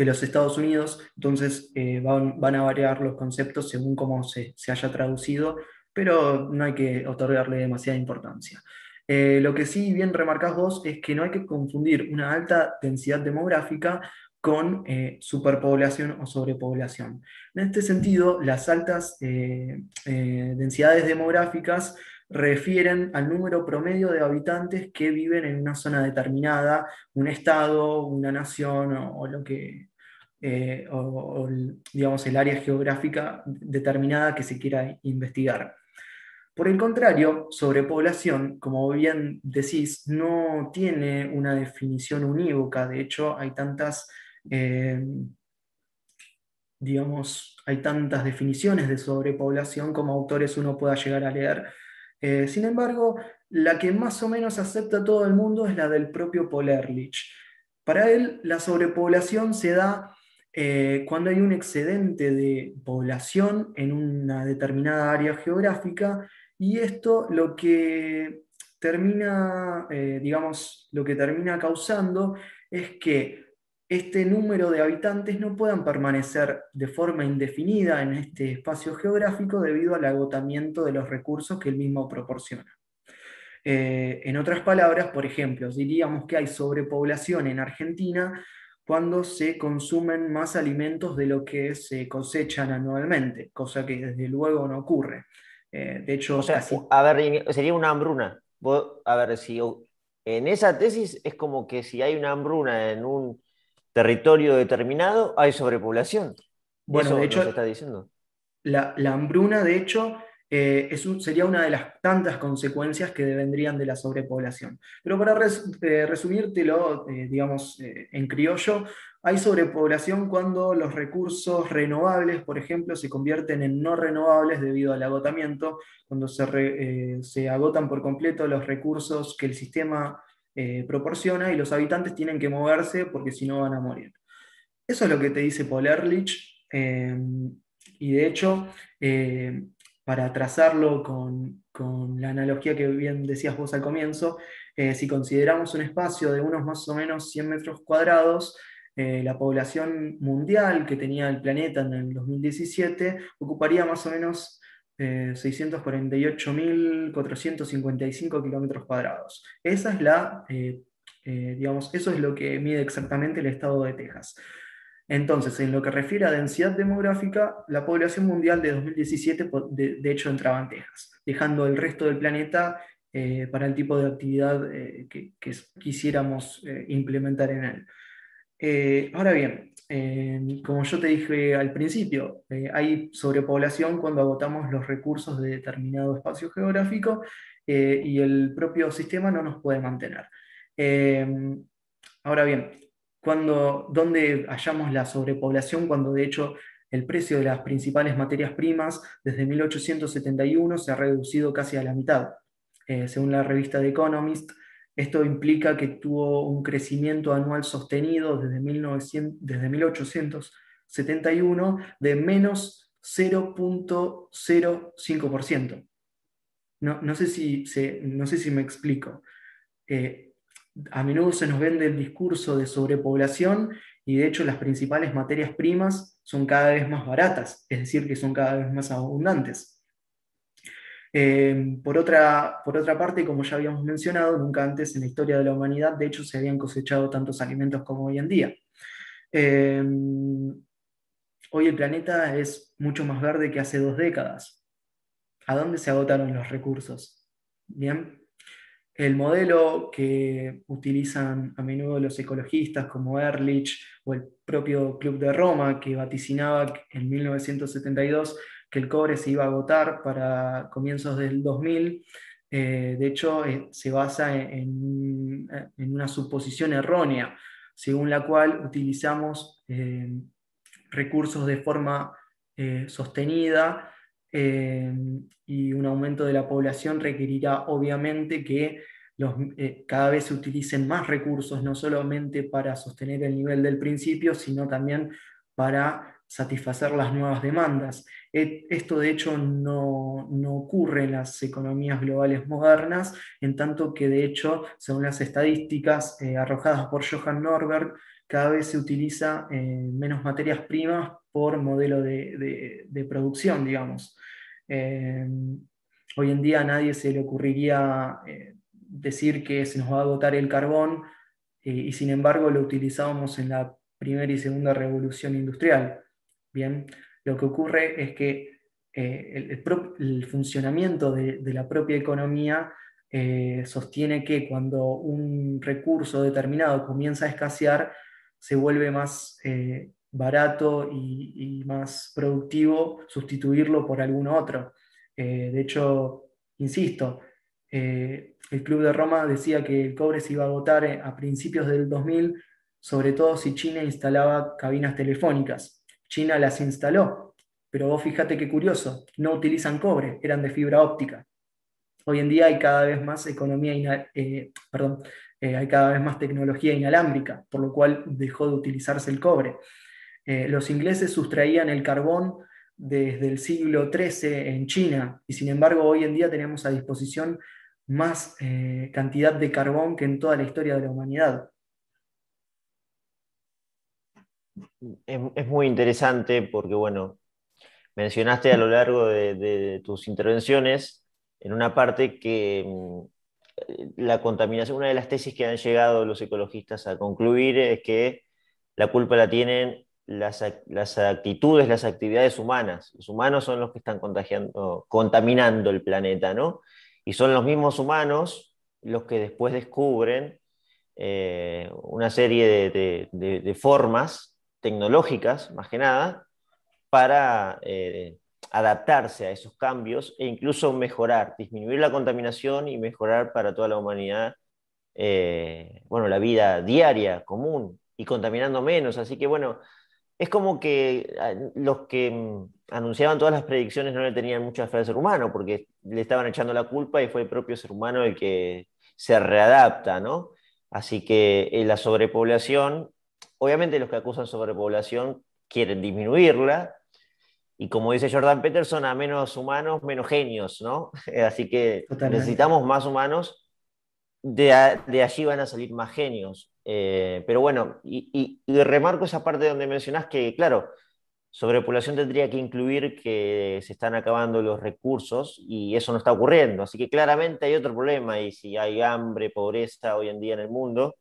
B: los Estados Unidos, entonces eh, van, a variar los conceptos según cómo se, haya traducido, pero no hay que otorgarle demasiada importancia. lo que sí bien remarcás vos es que no hay que confundir una alta densidad demográfica con eh, superpoblación o sobrepoblación. En este sentido, las altas eh, eh, densidades demográficas refieren al número promedio de habitantes que viven en una zona determinada, un estado, una nación o, lo, que, eh, digamos, el área geográfica determinada que se quiera investigar. Por el contrario, sobrepoblación, como bien decís, no tiene una definición unívoca. De hecho, hay tantas, eh, digamos, hay tantas definiciones de sobrepoblación como autores uno pueda llegar a leer. Eh, sin embargo, la que más o menos acepta todo el mundo es la del propio Paul Ehrlich. Para él, la sobrepoblación se da eh, cuando hay un excedente de población en una determinada área geográfica y esto lo que termina, eh, digamos, lo que termina causando es que este número de habitantes no puedan permanecer de forma indefinida en este espacio geográfico debido al agotamiento de los recursos que el mismo proporciona. Eh, en otras palabras, por ejemplo, diríamos que hay sobrepoblación en Argentina cuando se consumen más alimentos de lo que se cosechan anualmente, cosa que desde luego no ocurre. Eh, de hecho,
A: a ver, sería una hambruna. A ver, si en esa tesis es como que si hay una hambruna en un territorio determinado, hay sobrepoblación.
B: Bueno, de hecho, está diciendo. La, la hambruna, de hecho, eh, sería una de las tantas consecuencias que vendrían de la sobrepoblación. Pero para eh, resumírtelo, eh, digamos, en criollo, hay sobrepoblación cuando los recursos renovables, por ejemplo, se convierten en no renovables debido al agotamiento, cuando se, se agotan por completo los recursos que el sistema proporciona y los habitantes tienen que moverse porque si no van a morir. Eso es lo que te dice Paul Ehrlich. y de hecho, para trazarlo con, la analogía que bien decías vos al comienzo, eh, si consideramos un espacio de unos más o menos 100 metros cuadrados, eh, la población mundial que tenía el planeta en el 2017 ocuparía más o menos 648.455 eh, kilómetros cuadrados. Esa es la, digamos, eso es lo que mide exactamente el estado de Texas. Entonces, en lo que refiere a densidad demográfica, la población mundial de 2017 de, hecho entraba en Texas, dejando el resto del planeta eh, para el tipo de actividad eh, que, quisiéramos eh, implementar en él. Ahora bien, como yo te dije al principio, hay sobrepoblación cuando agotamos los recursos de determinado espacio geográfico y el propio sistema no nos puede mantener. ahora bien, cuando, donde hallamos la sobrepoblación, cuando de hecho el precio de las principales materias primas desde 1871 se ha reducido casi a la mitad. Eh, según la revista The Economist, esto implica que tuvo un crecimiento anual sostenido desde, 1900, desde 1871 de menos 0.05%. No, no, sé si, no sé si me explico. Eh, a menudo se nos vende el discurso de sobrepoblación y de hecho las principales materias primas son cada vez más baratas, es decir, que son cada vez más abundantes. Eh, por, otra, por otra parte, como ya habíamos mencionado, nunca antes en la historia de la humanidad, de hecho, se habían cosechado tantos alimentos como hoy en día. Eh, hoy el planeta es mucho más verde que hace dos décadas. ¿A dónde se agotaron los recursos? Bien, el modelo que utilizan a menudo los ecologistas como Ehrlich o el propio Club de Roma, que vaticinaba en 1972 que el cobre se iba a agotar para comienzos del 2000, eh, de hecho eh, se basa en, una suposición errónea, según la cual utilizamos eh, recursos de forma sostenida y un aumento de la población requerirá obviamente que cada vez se utilicen más recursos, no solamente para sostener el nivel del principio, sino también para satisfacer las nuevas demandas. E, esto de hecho no, no, ocurre en las economías globales modernas, en tanto que de hecho, según las estadísticas eh, arrojadas por Johan Norberg, cada vez se utiliza menos materias primas por modelo de, de producción, digamos. Eh, hoy en día a nadie se le ocurriría eh, decir que se nos va a agotar el carbón eh, y sin embargo lo utilizábamos en la primera y segunda revolución industrial. Bien, lo que ocurre es que el, funcionamiento de, la propia economía sostiene que cuando un recurso determinado comienza a escasear, se vuelve más barato y, más productivo sustituirlo por algún otro. Eh, de hecho, insisto, eh, el Club de Roma decía que el cobre se iba a agotar a principios del 2000, sobre todo si China instalaba cabinas telefónicas. China las instaló, pero vos fíjate qué curioso, no utilizan cobre, eran de fibra óptica. Hoy en día hay cada vez más economía, eh, perdón, hay cada vez más tecnología inalámbrica, por lo cual dejó de utilizarse el cobre. Eh, los ingleses sustraían el carbón desde el siglo XIII en China y sin embargo hoy en día tenemos a disposición más eh, cantidad de carbón que en toda la historia de la humanidad.
A: Es, muy interesante porque, bueno, mencionaste a lo largo de, tus intervenciones en una parte que mm, la contaminación, una de las tesis que han llegado los ecologistas a concluir es que la culpa la tienen las, actitudes, las actividades humanas. Los humanos son los que están contagiando, contaminando el planeta, ¿no? Y son los mismos humanos los que después descubren eh, una serie de, formas tecnológicas, más que nada, para eh, adaptarse a esos cambios e incluso mejorar, disminuir la contaminación y mejorar para toda la humanidad, eh, bueno, la vida diaria, común, y contaminando menos. Así que bueno, es como que ah, los que mm, anunciaban todas las predicciones no le tenían mucha fe al ser humano, porque le estaban echando la culpa y fue el propio ser humano el que se readapta, ¿no? Así que eh, la sobrepoblación, obviamente los que acusan sobrepoblación quieren disminuirla, y como dice Jordan Peterson, a menos humanos, menos genios, ¿no? Así que necesitamos más humanos, de, de allí van a salir más genios. Eh, pero bueno, y, remarco esa parte donde mencionás que, claro, sobrepoblación tendría que incluir que se están acabando los recursos y eso no está ocurriendo. Así que claramente hay otro problema y si hay hambre, pobreza hoy en día en el mundo,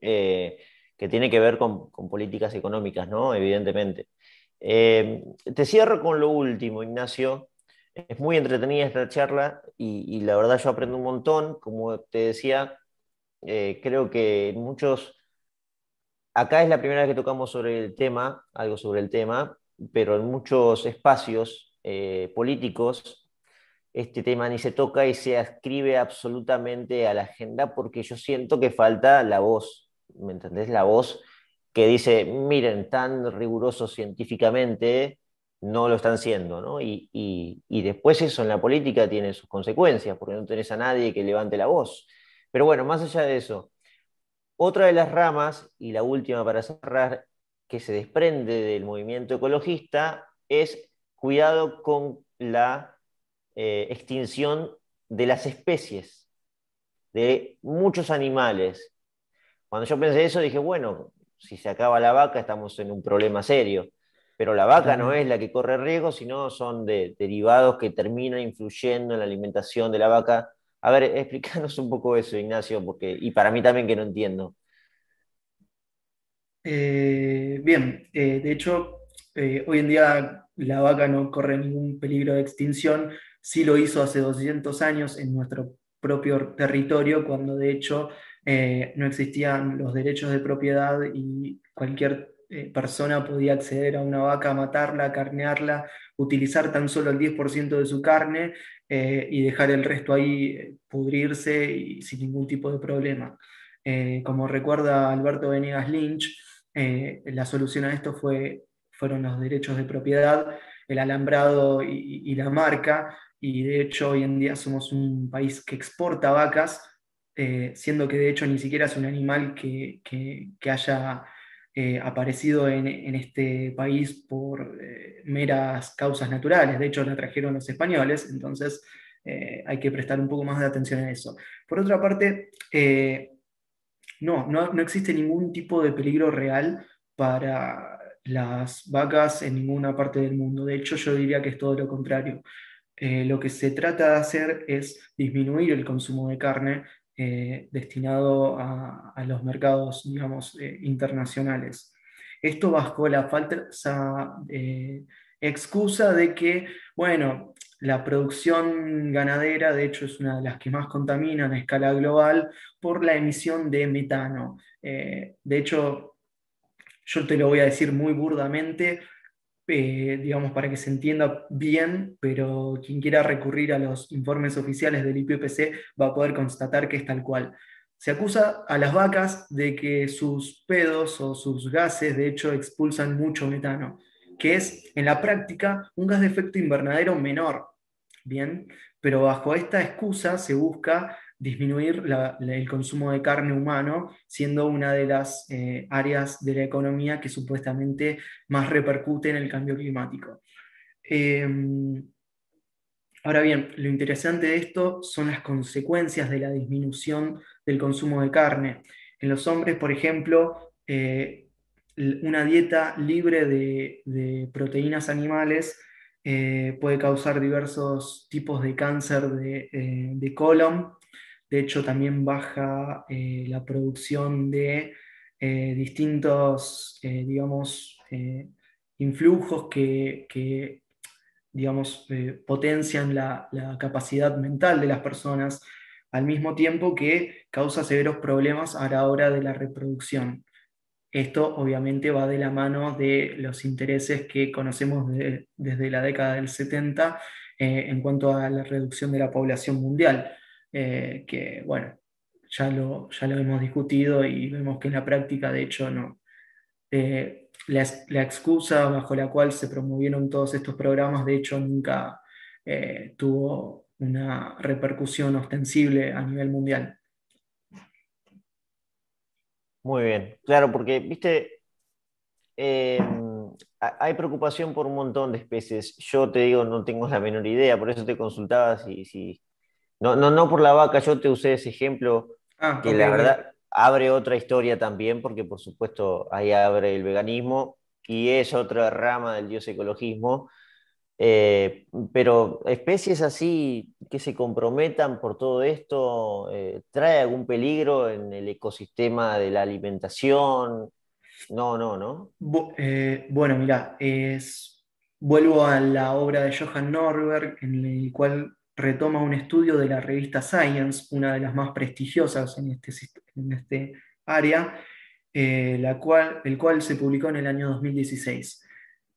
A: eh, que tiene que ver con, políticas económicas, ¿no? Evidentemente. Eh, te cierro con lo último, Ignacio. Es muy entretenida esta charla y, la verdad yo aprendo un montón. Como te decía, eh, creo que muchos, acá es la primera vez que tocamos sobre el tema, algo sobre el tema, pero en muchos espacios eh, políticos este tema ni se toca y se ascribe absolutamente a la agenda porque yo siento que falta la voz, ¿me entendés? La voz que dice, miren, tan riguroso científicamente no lo están siendo, ¿no? Y, y después eso en la política tiene sus consecuencias, porque no tenés a nadie que levante la voz. Pero bueno, más allá de eso, otra de las ramas, y la última para cerrar, que se desprende del movimiento ecologista, es cuidado con la eh, extinción de las especies, de muchos animales. Cuando yo pensé eso, dije, bueno, si se acaba la vaca, estamos en un problema serio. Pero la vaca no es la que corre riesgo, sino son de, derivados que terminan influyendo en la alimentación de la vaca a ver, explícanos un poco eso, Ignacio, porque, y para mí también que no entiendo.
B: Eh, bien, eh, de hecho, eh, hoy en día la vaca no corre ningún peligro de extinción, sí lo hizo hace 200 años en nuestro propio territorio, cuando de hecho no existían los derechos de propiedad y cualquier persona podía acceder a una vaca, matarla, carnearla, utilizar tan solo el 10% de su carne eh, y dejar el resto ahí eh, pudrirse y sin ningún tipo de problema. Eh, como recuerda Alberto Venegas Lynch, la solución a esto fue, fueron los derechos de propiedad, el alambrado y, la marca, y de hecho hoy en día somos un país que exporta vacas, siendo que de hecho ni siquiera es un animal que, que haya eh, aparecido en, este país por eh, meras causas naturales. De hecho, la trajeron los españoles, entonces eh, hay que prestar un poco más de atención a eso. Por otra parte, no, no, no existe ningún tipo de peligro real para las vacas en ninguna parte del mundo. De hecho, yo diría que es todo lo contrario. lo que se trata de hacer es disminuir el consumo de carne eh, destinado a, los mercados, digamos, eh, internacionales. Esto bajo la falsa eh, excusa de que, bueno, la producción ganadera, de hecho, es una de las que más contaminan a escala global por la emisión de metano. de hecho, yo te lo voy a decir muy burdamente, eh, digamos, para que se entienda bien, pero quien quiera recurrir a los informes oficiales del IPPC va a poder constatar que es tal cual. Se acusa a las vacas de que sus pedos o sus gases, de hecho, expulsan mucho metano, que es en la práctica un gas de efecto invernadero menor. Bien, pero bajo esta excusa se busca disminuir el consumo de carne humano, siendo una de las eh, áreas de la economía que supuestamente más repercute en el cambio climático. Em, ahora bien, lo interesante de esto son las consecuencias de la disminución del consumo de carne. En los hombres, por ejemplo, eh, una dieta libre de, proteínas animales eh, puede causar diversos tipos de cáncer de, de colon, de hecho, también baja eh, la producción de eh, distintos, eh, digamos, influjos que, digamos, potencian la, capacidad mental de las personas, al mismo tiempo que causa severos problemas a la hora de la reproducción. Esto obviamente va de la mano de los intereses que conocemos desde la década del 70 en cuanto a la reducción de la población mundial. Eh, que bueno, ya lo, ya lo hemos discutido y vemos que en la práctica, de hecho, no. Eh, la, excusa bajo la cual se promovieron todos estos programas, de hecho, nunca eh, tuvo una repercusión ostensible a nivel mundial.
A: Muy bien, claro, porque, viste, hay preocupación por un montón de especies. Yo te digo, no tengo la menor idea, por eso te consultaba si, si, no, no, no por la vaca, yo te usé ese ejemplo ah, que la verdad abre otra historia también, porque por supuesto ahí abre el veganismo y es otra rama del dios ecologismo. Eh, pero especies así que se comprometan por todo esto, eh, ¿trae algún peligro en el ecosistema de la alimentación? No, no, ¿no?
B: Eh, bueno, mira, es, vuelvo a la obra de Johann Norberg, en el cual retoma un estudio de la revista Science, una de las más prestigiosas en este, en este área, eh, la cual, el cual se publicó en el año 2016.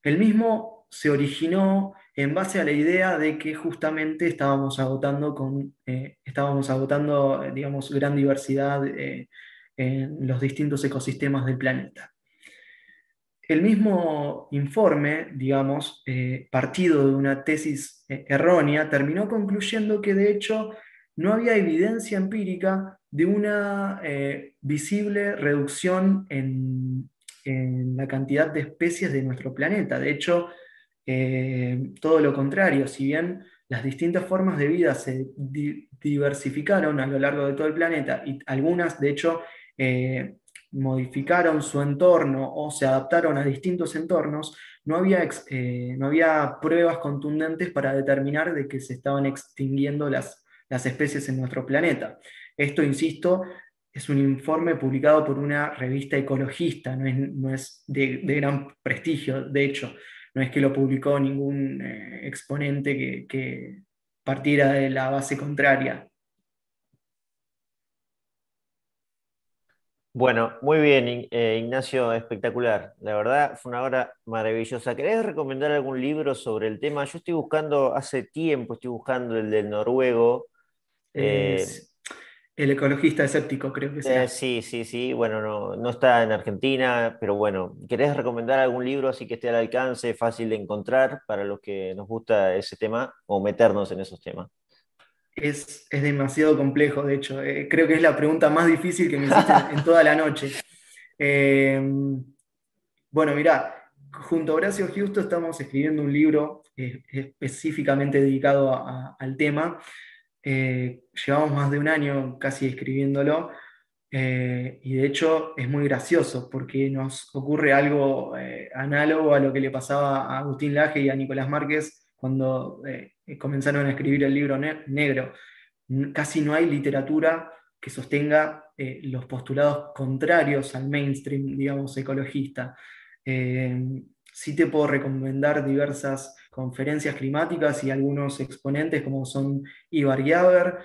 B: El mismo se originó en base a la idea de que justamente estábamos agotando, con, eh, estábamos agotando digamos, gran diversidad eh, en los distintos ecosistemas del planeta. El mismo informe, digamos, eh, partido de una tesis eh, errónea, terminó concluyendo que de hecho no había evidencia empírica de una eh, visible reducción en, la cantidad de especies de nuestro planeta. De hecho, todo lo contrario, si bien las distintas formas de vida se diversificaron a lo largo de todo el planeta y algunas, de hecho, modificaron su entorno o se adaptaron a distintos entornos, no había, eh, no había pruebas contundentes para determinar de que se estaban extinguiendo las, las especies en nuestro planeta. Esto, insisto, es un informe publicado por una revista ecologista, no es, de, gran prestigio, de hecho, no es que lo publicó ningún eh, exponente que, que partiera de la base contraria.
A: Bueno, muy bien, eh, Ignacio, espectacular. La verdad fue una hora maravillosa. ¿Querés recomendar algún libro sobre el tema? Yo estoy buscando, hace tiempo estoy buscando el del noruego.
B: Eh, el ecologista escéptico, creo que.
A: Eh, sí, sí, sí. Bueno, no, no está en Argentina, pero bueno, ¿querés recomendar algún libro así que esté al alcance, fácil de encontrar para los que nos gusta ese tema o meternos en esos temas?
B: Es, demasiado complejo, de hecho. Eh, creo que es la pregunta más difícil que me hiciste en toda la noche. Em, bueno, mirá, junto a Horacio Justo estamos escribiendo un libro eh, específicamente dedicado al tema. Eh, llevamos más de un año casi escribiéndolo. y de hecho es muy gracioso porque nos ocurre algo análogo a lo que le pasaba a Agustín Laje y a Nicolás Márquez cuando eh, comenzaron a escribir el libro negro. Casi no hay literatura que sostenga eh, los postulados contrarios al mainstream, digamos, ecologista. Eh, sí te puedo recomendar diversas conferencias climáticas y algunos exponentes como son Ivar Jaeger,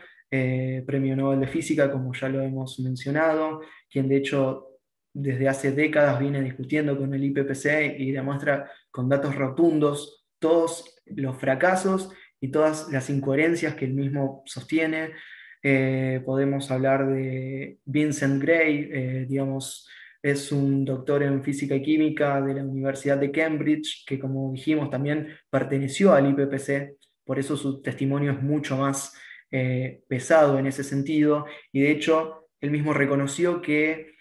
B: Premio Nobel de Física, como ya lo hemos mencionado, quien de hecho desde hace décadas viene discutiendo con el IPPC y demuestra con datos rotundos todos los fracasos y todas las incoherencias que el mismo sostiene. Eh, podemos hablar de Vincent Gray, eh, digamos, es un doctor en física y química de la Universidad de Cambridge, que como dijimos también perteneció al IPPC, por eso su testimonio es mucho más eh, pesado en ese sentido, y de hecho él mismo reconoció que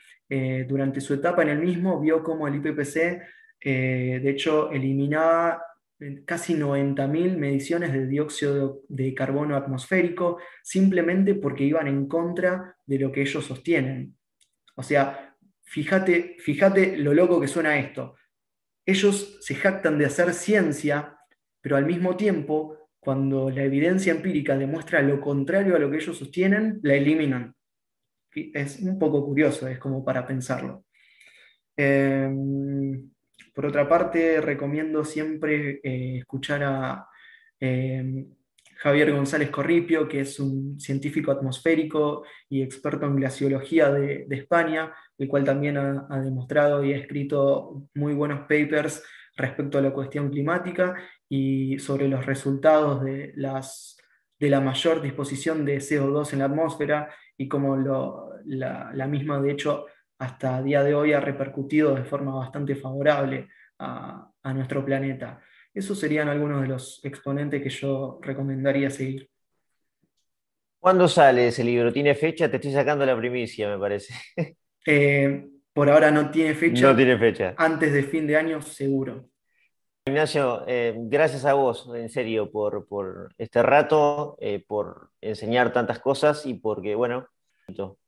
B: durante su etapa en el mismo vio como el IPPC, de hecho, eliminaba casi 90.000 mediciones de dióxido de carbono atmosférico simplemente porque iban en contra de lo que ellos sostienen. O sea, fíjate, fíjate lo loco que suena esto. Ellos se jactan de hacer ciencia, pero al mismo tiempo, cuando la evidencia empírica demuestra lo contrario a lo que ellos sostienen, la eliminan. Es un poco curioso, es como para pensarlo. Em, por otra parte, recomiendo siempre eh, escuchar a eh, Javier González Corripio, que es un científico atmosférico y experto en glaciología de, España, el cual también ha, demostrado y ha escrito muy buenos papers respecto a la cuestión climática y sobre los resultados de, la mayor disposición de CO2 en la atmósfera y cómo la misma, de hecho, hasta día de hoy ha repercutido de forma bastante favorable a, nuestro planeta. Esos serían algunos de los exponentes que yo recomendaría seguir.
A: ¿Cuándo sale ese libro? ¿Tiene fecha? Te estoy sacando la primicia, me parece.
B: Eh, por ahora no tiene fecha.
A: No tiene fecha.
B: Antes de fin de año, seguro.
A: Ignacio, eh, gracias a vos, en serio, por, este rato, eh, por enseñar tantas cosas y porque, bueno,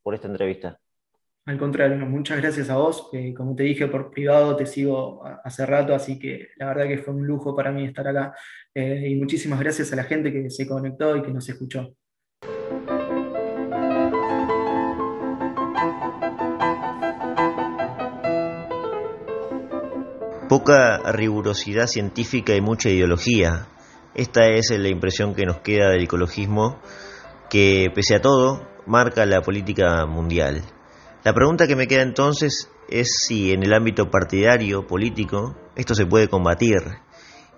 A: por esta entrevista.
B: Al contrario, muchas gracias a vos. como te dije por privado, te sigo hace rato, así que la verdad que fue un lujo para mí estar acá. Eh, y muchísimas gracias a la gente que se conectó y que nos escuchó.
A: Poca rigurosidad científica y mucha ideología. Esta es la impresión que nos queda del ecologismo, que pese a todo marca la política mundial. La pregunta que me queda entonces es si en el ámbito partidario, político, esto se puede combatir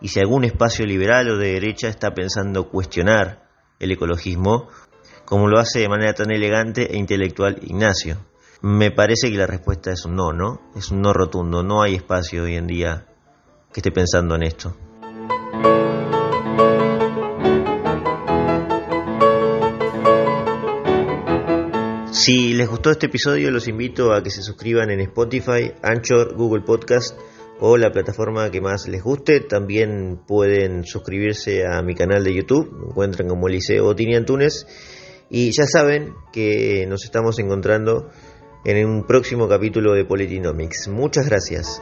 A: y si algún espacio liberal o de derecha está pensando cuestionar el ecologismo, como lo hace de manera tan elegante e intelectual Ignacio. Me parece que la respuesta es un no, ¿no? Es un no rotundo, no hay espacio hoy en día que esté pensando en esto. Si les gustó este episodio, los invito a que se suscriban en Spotify, Anchor, Google Podcast o la plataforma que más les guste. También pueden suscribirse a mi canal de YouTube, me encuentran como Eliseo Botini Antunes. Y ya saben que nos estamos encontrando en un próximo capítulo de Politinomics. Muchas gracias.